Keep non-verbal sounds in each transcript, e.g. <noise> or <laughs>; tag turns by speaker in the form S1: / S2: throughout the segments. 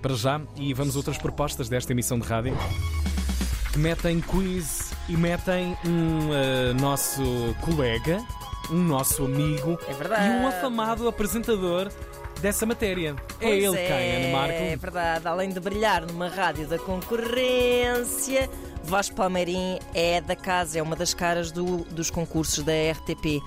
S1: para já e vamos a outras propostas desta emissão de rádio que metem quiz e metem um eh, nosso colega, um nosso amigo
S2: É verdade.
S1: e um afamado apresentador dessa matéria. é
S2: Pois
S1: ele quem, Ana Marco?
S2: É verdade, além de brilhar numa rádio da concorrência, Vasco Palmeirim é da casa, é uma das caras do- dos concursos da RTP.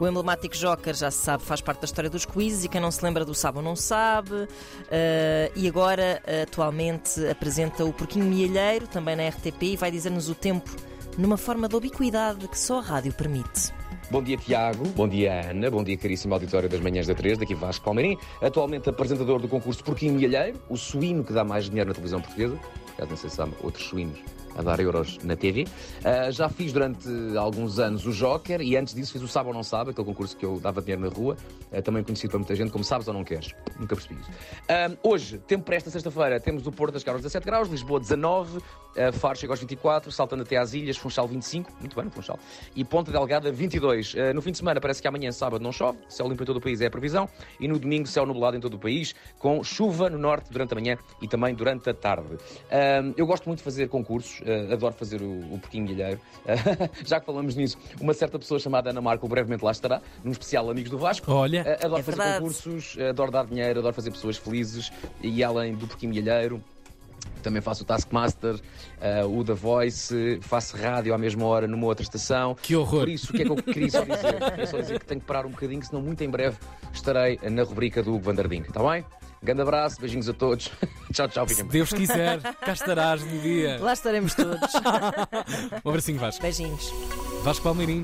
S2: O emblemático Joker, já se sabe, faz parte da história dos quizzes e quem não se lembra do sabe ou não sabe. Eh, e agora, atualmente, apresenta o Porquinho Mielheiro, também na RTP, e vai dizer-nos o tempo numa forma de ubiquidade que só a rádio permite.
S3: Bom dia, Tiago. Bom dia, Ana. Bom dia, caríssimo auditório das manhãs da 3, daqui Vasco Palmeirim. Atualmente apresentador do concurso Porquinho Milheiro, o suíno que dá mais dinheiro na televisão portuguesa. Caso não sei se sabe, outros suínos a dar euros na TV. Ah, já fiz durante alguns anos o Joker e antes disso fiz o Sabe ou Não Sabe, aquele concurso que eu dava dinheiro na rua, ah, também conhecido para muita gente como Sabes ou Não Queres. Nunca percebi isso. Ah, hoje, tempo para esta sexta-feira, temos o Porto das Caras 17 graus, Lisboa 19, ah, Faro chega aos 24, saltando até às ilhas, Funchal 25, muito bem, Funchal, e Ponta Delgada 22. Ah, no fim de semana parece que amanhã, sábado, não chove, céu limpo em todo o país é a previsão, e no domingo céu nublado em todo o país, com chuva no norte durante a manhã e também durante a tarde. Eu gosto muito de fazer concursos, ah, adoro fazer o, o Porquinho Milheiro. <laughs> já que falamos nisso, uma certa pessoa chamada Ana Marco brevemente lá estará, num especial Amigos do Vasco.
S1: Olha,
S3: Ah, adoro
S2: É
S3: fazer
S2: verdade.
S3: concursos, adoro dar dinheiro, adoro fazer pessoas felizes e além do Porquinho Milheiro. Também faço o Taskmaster, ah, o da Voice, faço rádio à mesma hora numa outra estação.
S1: que horror.
S3: Por isso, o que é que eu queria só dizer? Só dizer que tenho que parar um bocadinho, senão muito em breve estarei na rubrica do Hugo Vanderding, está bem? Grande abraço, beijinhos a todos. <laughs> tchau, tchau,
S1: Se
S3: fiquem bem.
S1: Deus quiser, cá estarás no dia.
S2: Lá estaremos todos. <laughs>
S1: Um abracinho Vasco.
S2: Beijinhos.
S1: Vasco Palmeirim.